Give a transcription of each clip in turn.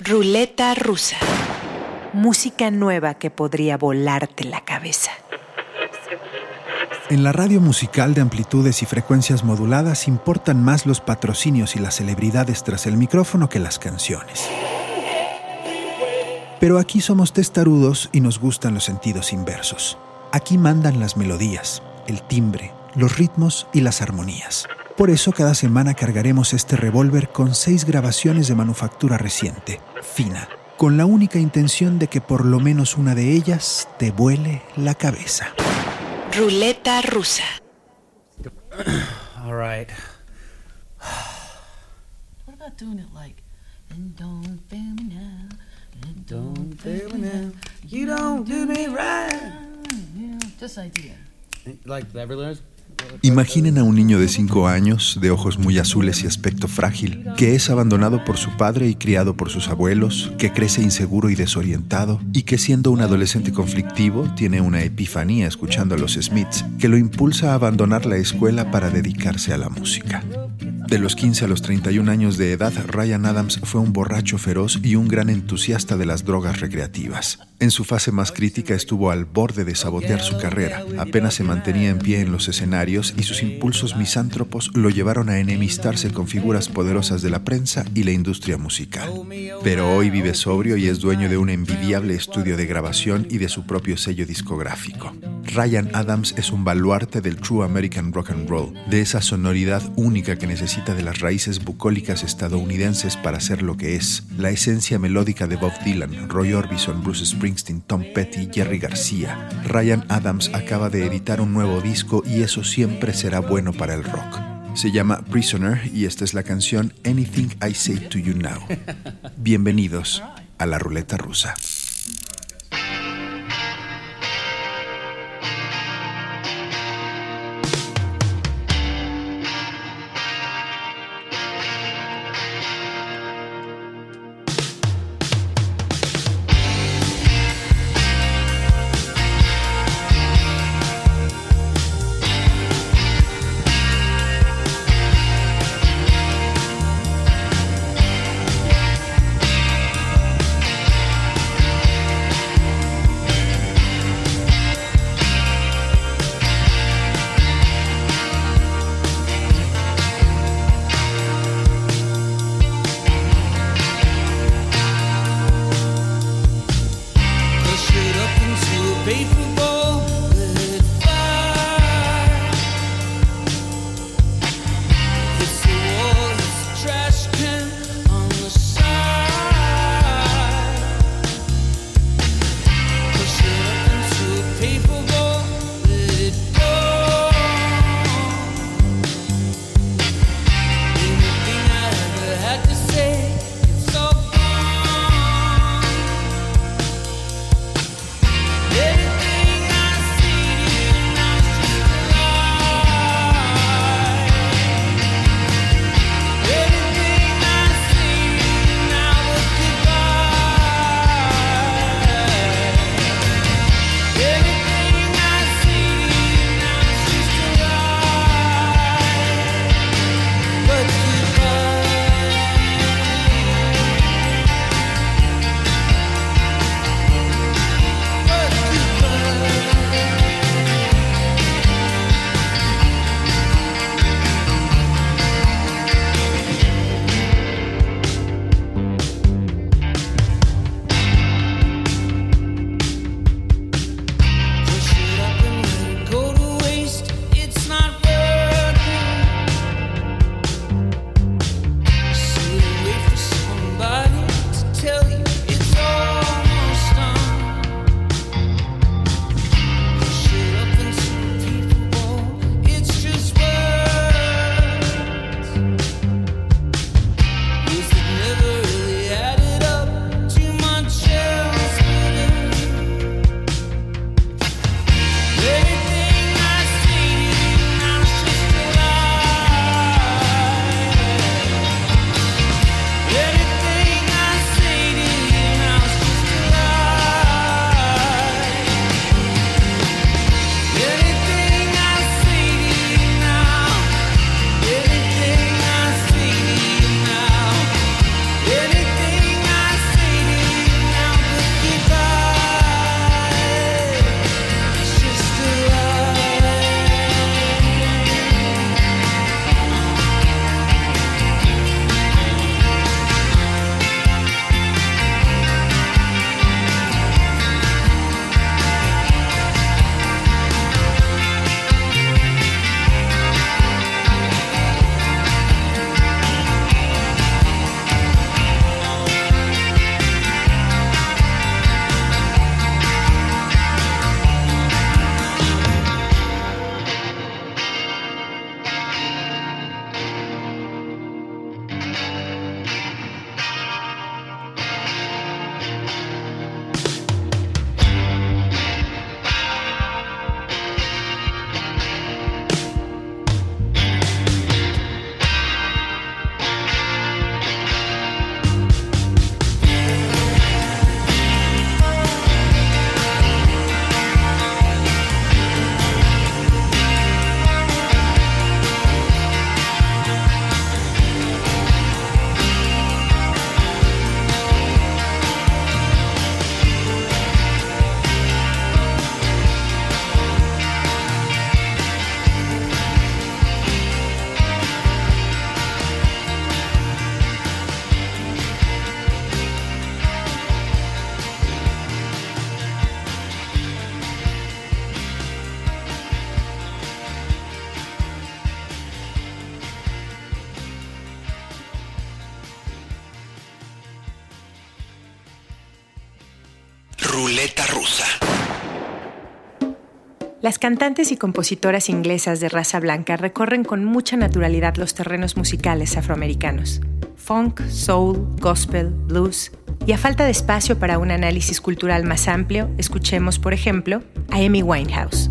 Ruleta rusa. Música nueva que podría volarte la cabeza. En la radio musical de amplitudes y frecuencias moduladas importan más los patrocinios y las celebridades tras el micrófono que las canciones. Pero aquí somos testarudos y nos gustan los sentidos inversos. Aquí mandan las melodías, el timbre, los ritmos y las armonías. Por eso cada semana cargaremos este revólver con seis grabaciones de manufactura reciente, fina, con la única intención de que por lo menos una de ellas te vuele la cabeza. Ruleta rusa. All right. What about doing it like, and don't fail me now, and Don't fail me now. You don't do me right. You know, this idea. Like Beverly Hills? Imaginen a un niño de 5 años, de ojos muy azules y aspecto frágil, que es abandonado por su padre y criado por sus abuelos, que crece inseguro y desorientado, y que siendo un adolescente conflictivo tiene una epifanía escuchando a los Smiths, que lo impulsa a abandonar la escuela para dedicarse a la música. De los 15 a los 31 años de edad, Ryan Adams fue un borracho feroz y un gran entusiasta de las drogas recreativas. En su fase más crítica estuvo al borde de sabotear su carrera. Apenas se mantenía en pie en los escenarios y sus impulsos misántropos lo llevaron a enemistarse con figuras poderosas de la prensa y la industria musical. Pero hoy vive sobrio y es dueño de un envidiable estudio de grabación y de su propio sello discográfico. Ryan Adams es un baluarte del True American Rock and Roll, de esa sonoridad única que necesita de las raíces bucólicas estadounidenses para ser lo que es, la esencia melódica de Bob Dylan, Roy Orbison, Bruce Springsteen, Tom Petty, Jerry García. Ryan Adams acaba de editar un nuevo disco y eso siempre será bueno para el rock. Se llama Prisoner y esta es la canción Anything I Say to You Now. Bienvenidos a la ruleta rusa. Las cantantes y compositoras inglesas de raza blanca recorren con mucha naturalidad los terrenos musicales afroamericanos. Funk, soul, gospel, blues. Y a falta de espacio para un análisis cultural más amplio, escuchemos, por ejemplo, a Amy Winehouse.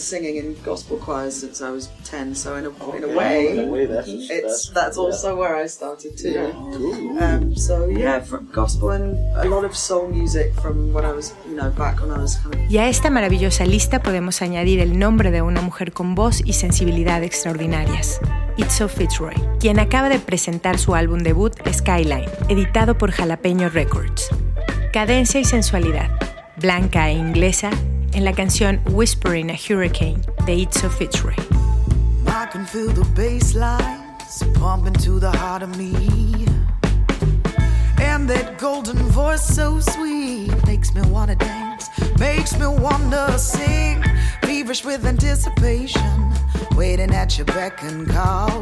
been singing in gospel choirs since I was 10, so in a, in a way, in a way, that's- it's, that's- that's, also where I started too. Um, so yeah, from gospel and a lot of soul music from when I was, you know, back when I was kind of Y a esta maravillosa lista podemos añadir el nombre de una mujer con voz y sensibilidad extraordinarias, Itzo Fitzroy, quien acaba de presentar su álbum debut Skyline, editado por Jalapeño Records. Cadencia y sensualidad, blanca e inglesa, en la canción Whispering a Hurricane de Itzo Fitzroy. I can feel the bass lines pumping to the heart of me. And that golden voice so sweet makes me wanna dance, makes me wanna sing. Feverish with anticipation, waiting at your beck and call.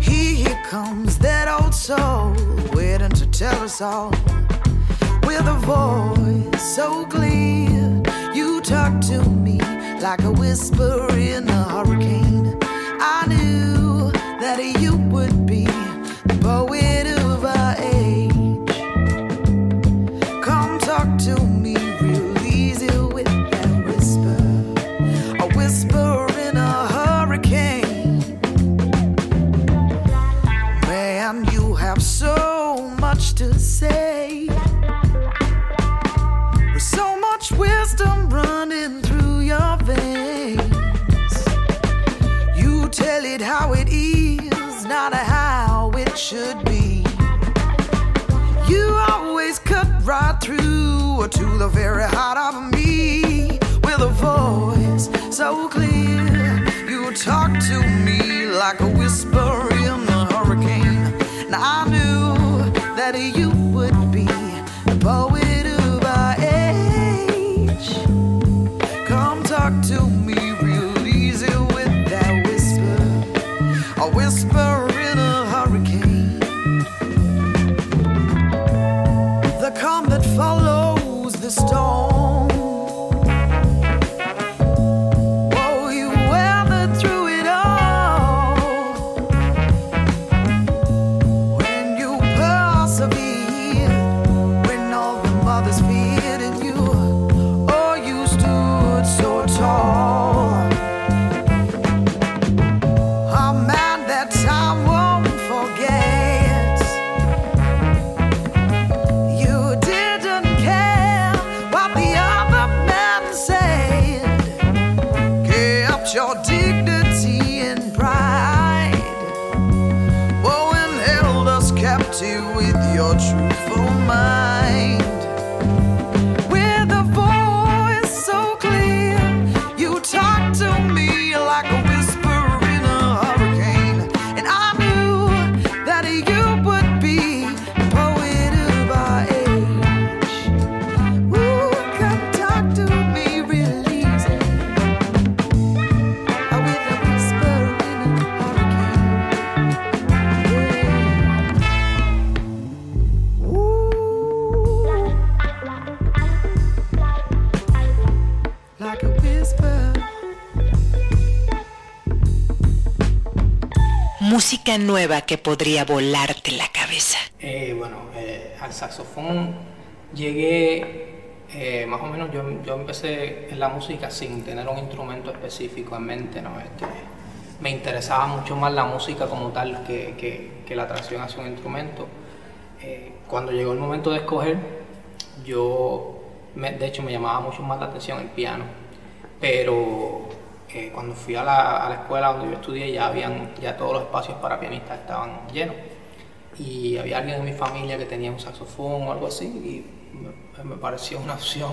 Here comes that old soul, waiting to tell us all. With a voice so clear, talk to me like a whisper in a hurricane. I knew that you would be the poet of our age. Come talk to me real easy with that whisper, a whisper in a hurricane. Man, you have so much to say. So much wisdom it should be. You always cut right through to the very heart of me with a voice so clear. You talk to me like a whisper Música nueva que podría volarte la cabeza. Eh, bueno, eh, al saxofón llegué Eh, más o menos yo, yo empecé en la música sin tener un instrumento específico en mente, ¿no? Este, me interesaba mucho más la música como tal que, que- que la atracción hacia un instrumento. Eh, cuando llegó el momento de escoger, yo, me- de hecho, me llamaba mucho más la atención el piano, pero cuando fui a la, a la escuela donde yo estudié ya habían, ya todos los espacios para pianistas estaban llenos y había alguien en mi familia que tenía un saxofón o algo así y me, me pareció una opción,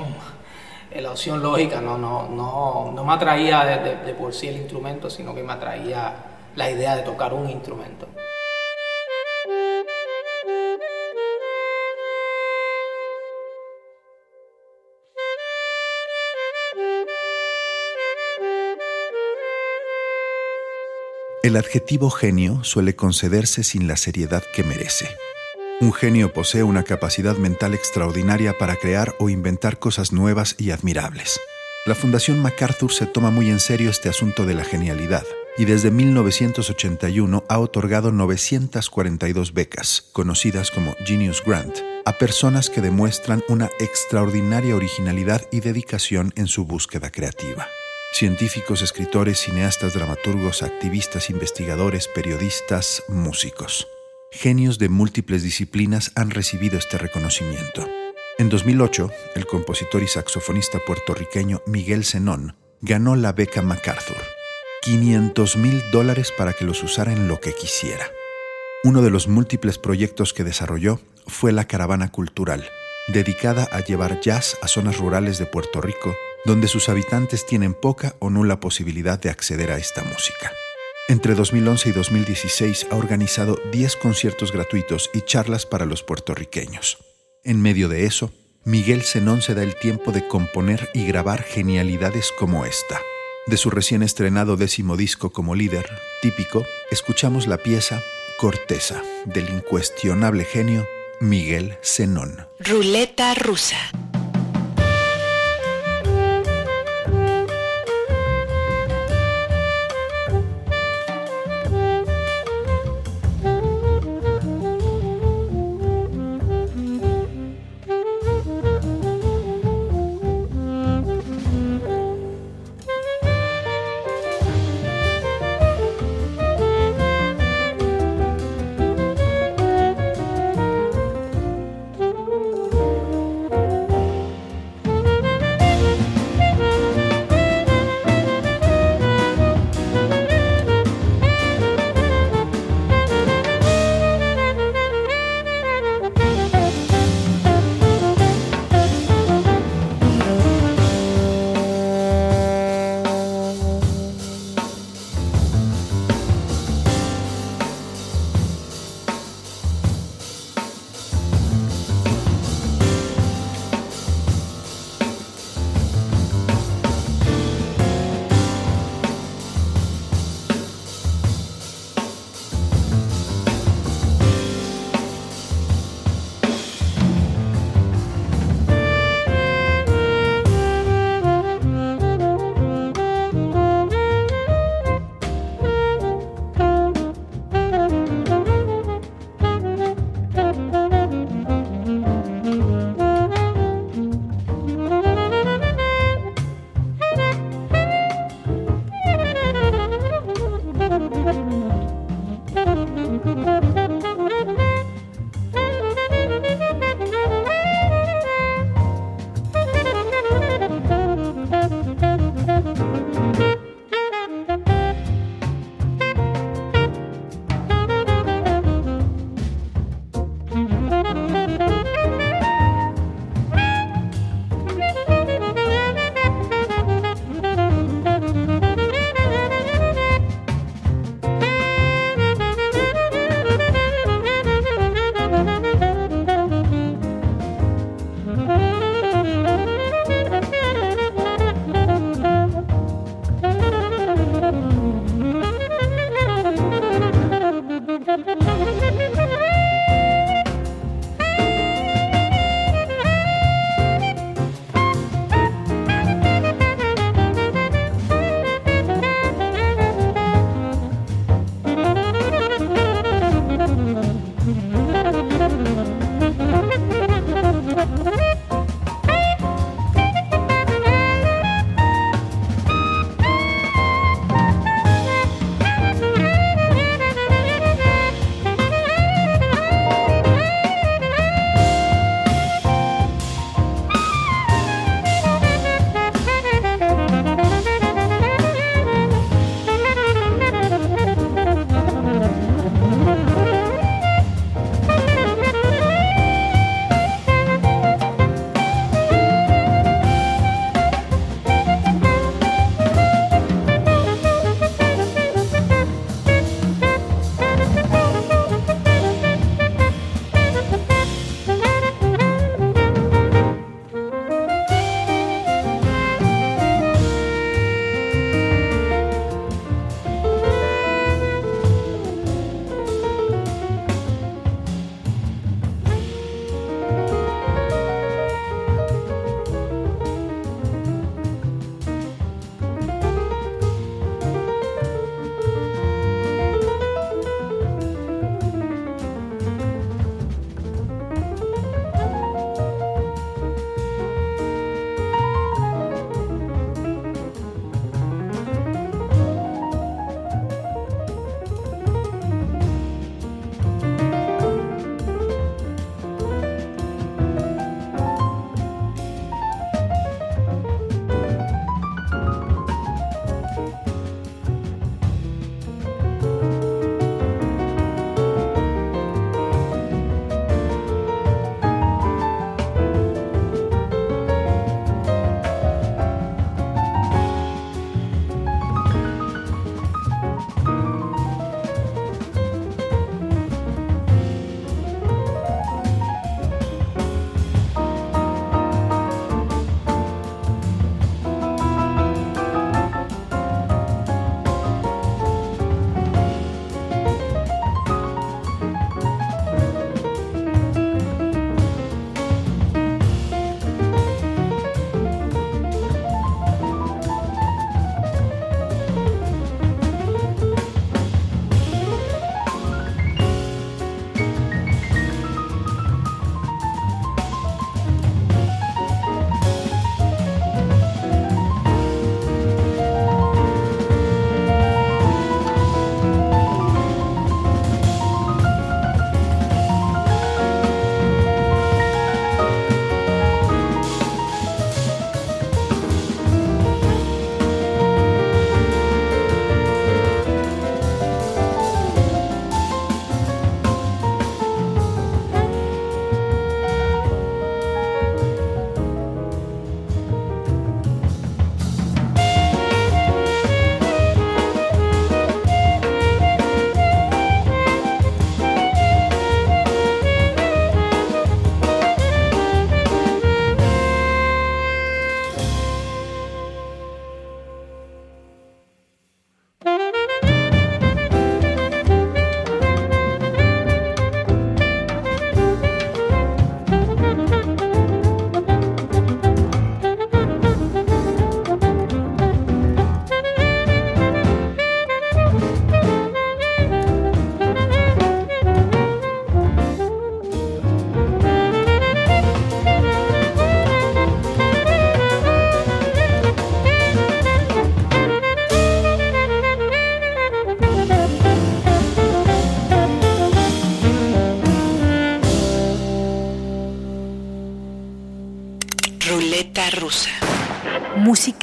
la opción lógica, no, no, no, no me atraía de, de- de por sí el instrumento, sino que me atraía la idea de tocar un instrumento. El adjetivo genio suele concederse sin la seriedad que merece. Un genio posee una capacidad mental extraordinaria para crear o inventar cosas nuevas y admirables. La Fundación MacArthur se toma muy en serio este asunto de la genialidad y desde 1981 ha otorgado 942 becas, conocidas como Genius Grant, a personas que demuestran una extraordinaria originalidad y dedicación en su búsqueda creativa. Científicos, escritores, cineastas, dramaturgos, activistas, investigadores, periodistas, músicos. Genios de múltiples disciplinas han recibido este reconocimiento. En 2008, el compositor y saxofonista puertorriqueño Miguel Zenón ganó la beca MacArthur. 500 mil dólares para que los usara en lo que quisiera. Uno de los múltiples proyectos que desarrolló fue la Caravana Cultural, dedicada a llevar jazz a zonas rurales de Puerto Rico, donde sus habitantes tienen poca o nula posibilidad de acceder a esta música. Entre 2011 y 2016 ha organizado 10 conciertos gratuitos y charlas para los puertorriqueños. En medio de eso, Miguel Zenón se da el tiempo de componer y grabar genialidades como esta. De su recién estrenado décimo disco como líder, típico, escuchamos la pieza Corteza, del incuestionable genio Miguel Zenón. Ruleta rusa.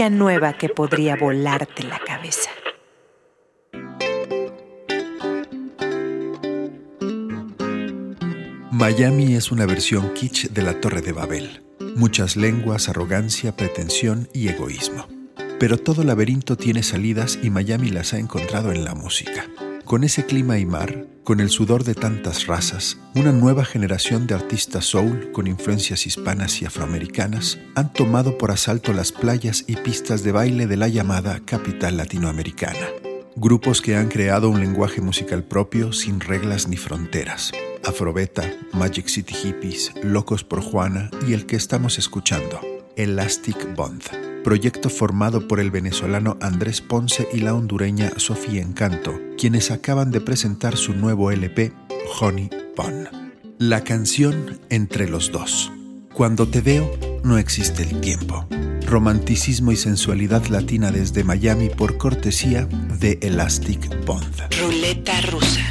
Nueva que podría volarte la cabeza. Miami es una versión kitsch de la Torre de Babel. Muchas lenguas, arrogancia, pretensión y egoísmo. Pero todo laberinto tiene salidas y Miami las ha encontrado en la música. Con ese clima y mar, con el sudor de tantas razas, una nueva generación de artistas soul con influencias hispanas y afroamericanas han tomado por asalto las playas y pistas de baile de la llamada capital latinoamericana. Grupos que han creado un lenguaje musical propio sin reglas ni fronteras. Afrobeta, Magic City Hippies, Locos por Juana y el que estamos escuchando, Elastic Bond, proyecto formado por el venezolano Andrés Ponce y la hondureña Sofía Encanto, quienes acaban de presentar su nuevo LP, Honey Bun. La canción Entre los dos. Cuando te veo, no existe el tiempo. Romanticismo y sensualidad latina desde Miami por cortesía de Elastic Bond. Ruleta rusa.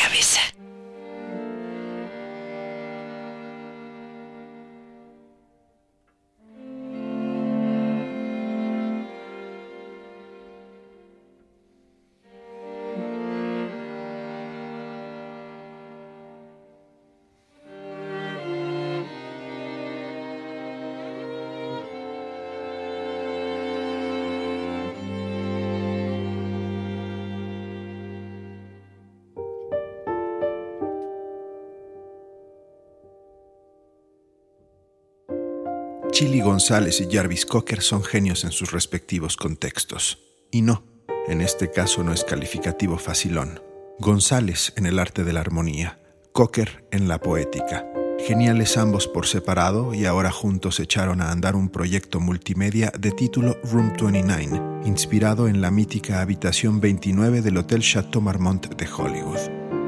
Chili González y Jarvis Cocker son genios en sus respectivos contextos. Y no, en este caso no es calificativo facilón. González en el arte de la armonía, Cocker en la poética. Geniales ambos por separado y ahora juntos echaron a andar un proyecto multimedia de título Room 29, inspirado en la mítica habitación 29 del Hotel Chateau Marmont de Hollywood.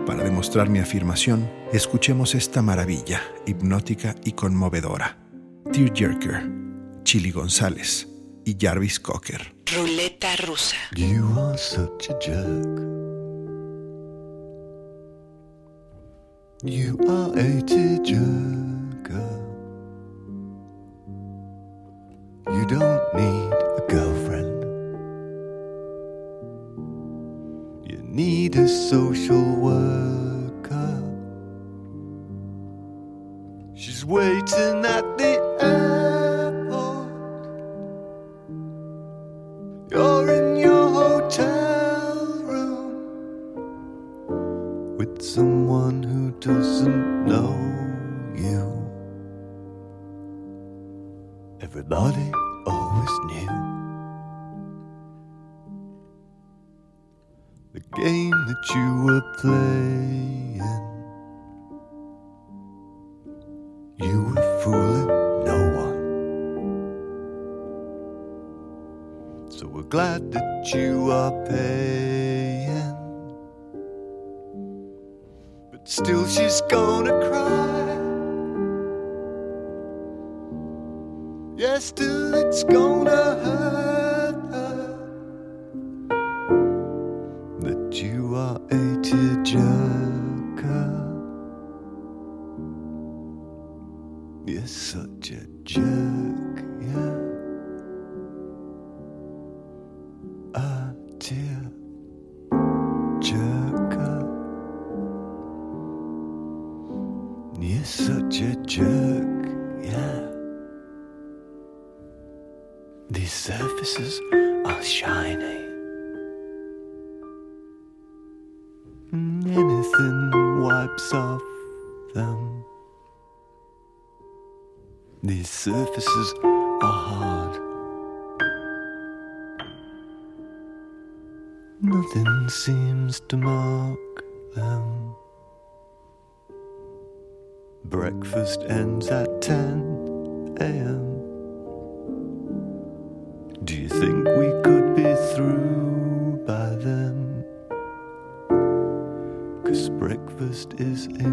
Para demostrar mi afirmación, escuchemos esta maravilla, hipnótica y conmovedora. Tearjerker, Chili González y Jarvis Cocker. Ruleta rusa. You are such a jerk. You are a tearjerker. You don't need a girlfriend. You need a social worker. She's waiting at the Everybody always knew the game that you were playing. You were fooling no one. So we're glad that you are paying. But still, she's gonna cry. Still, it's gonna hurt off them. These surfaces are hard. Nothing seems to mark them. Breakfast ends at 10 a.m. Do you think we could Christ is in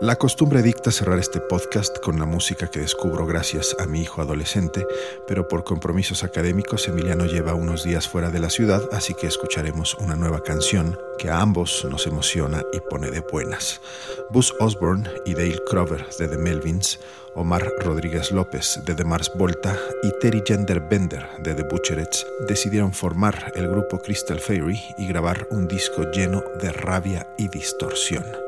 La costumbre dicta cerrar este podcast con la música que descubro gracias a mi hijo adolescente, pero por compromisos académicos Emiliano lleva unos días fuera de la ciudad, así que escucharemos una nueva canción que a ambos nos emociona y pone de buenas. Buzz Osborne y Dale Crover de The Melvins, Omar Rodríguez López de The Mars Volta y Terry Gender Bender de The Butcherettes decidieron formar el grupo Crystal Fairy y grabar un disco lleno de rabia y distorsión.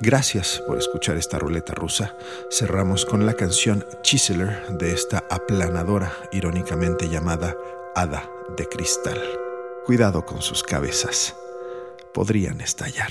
Gracias por escuchar esta ruleta rusa. Cerramos con la canción Chiseler de esta aplanadora, irónicamente llamada Hada de Cristal. Cuidado con sus cabezas. Podrían estallar.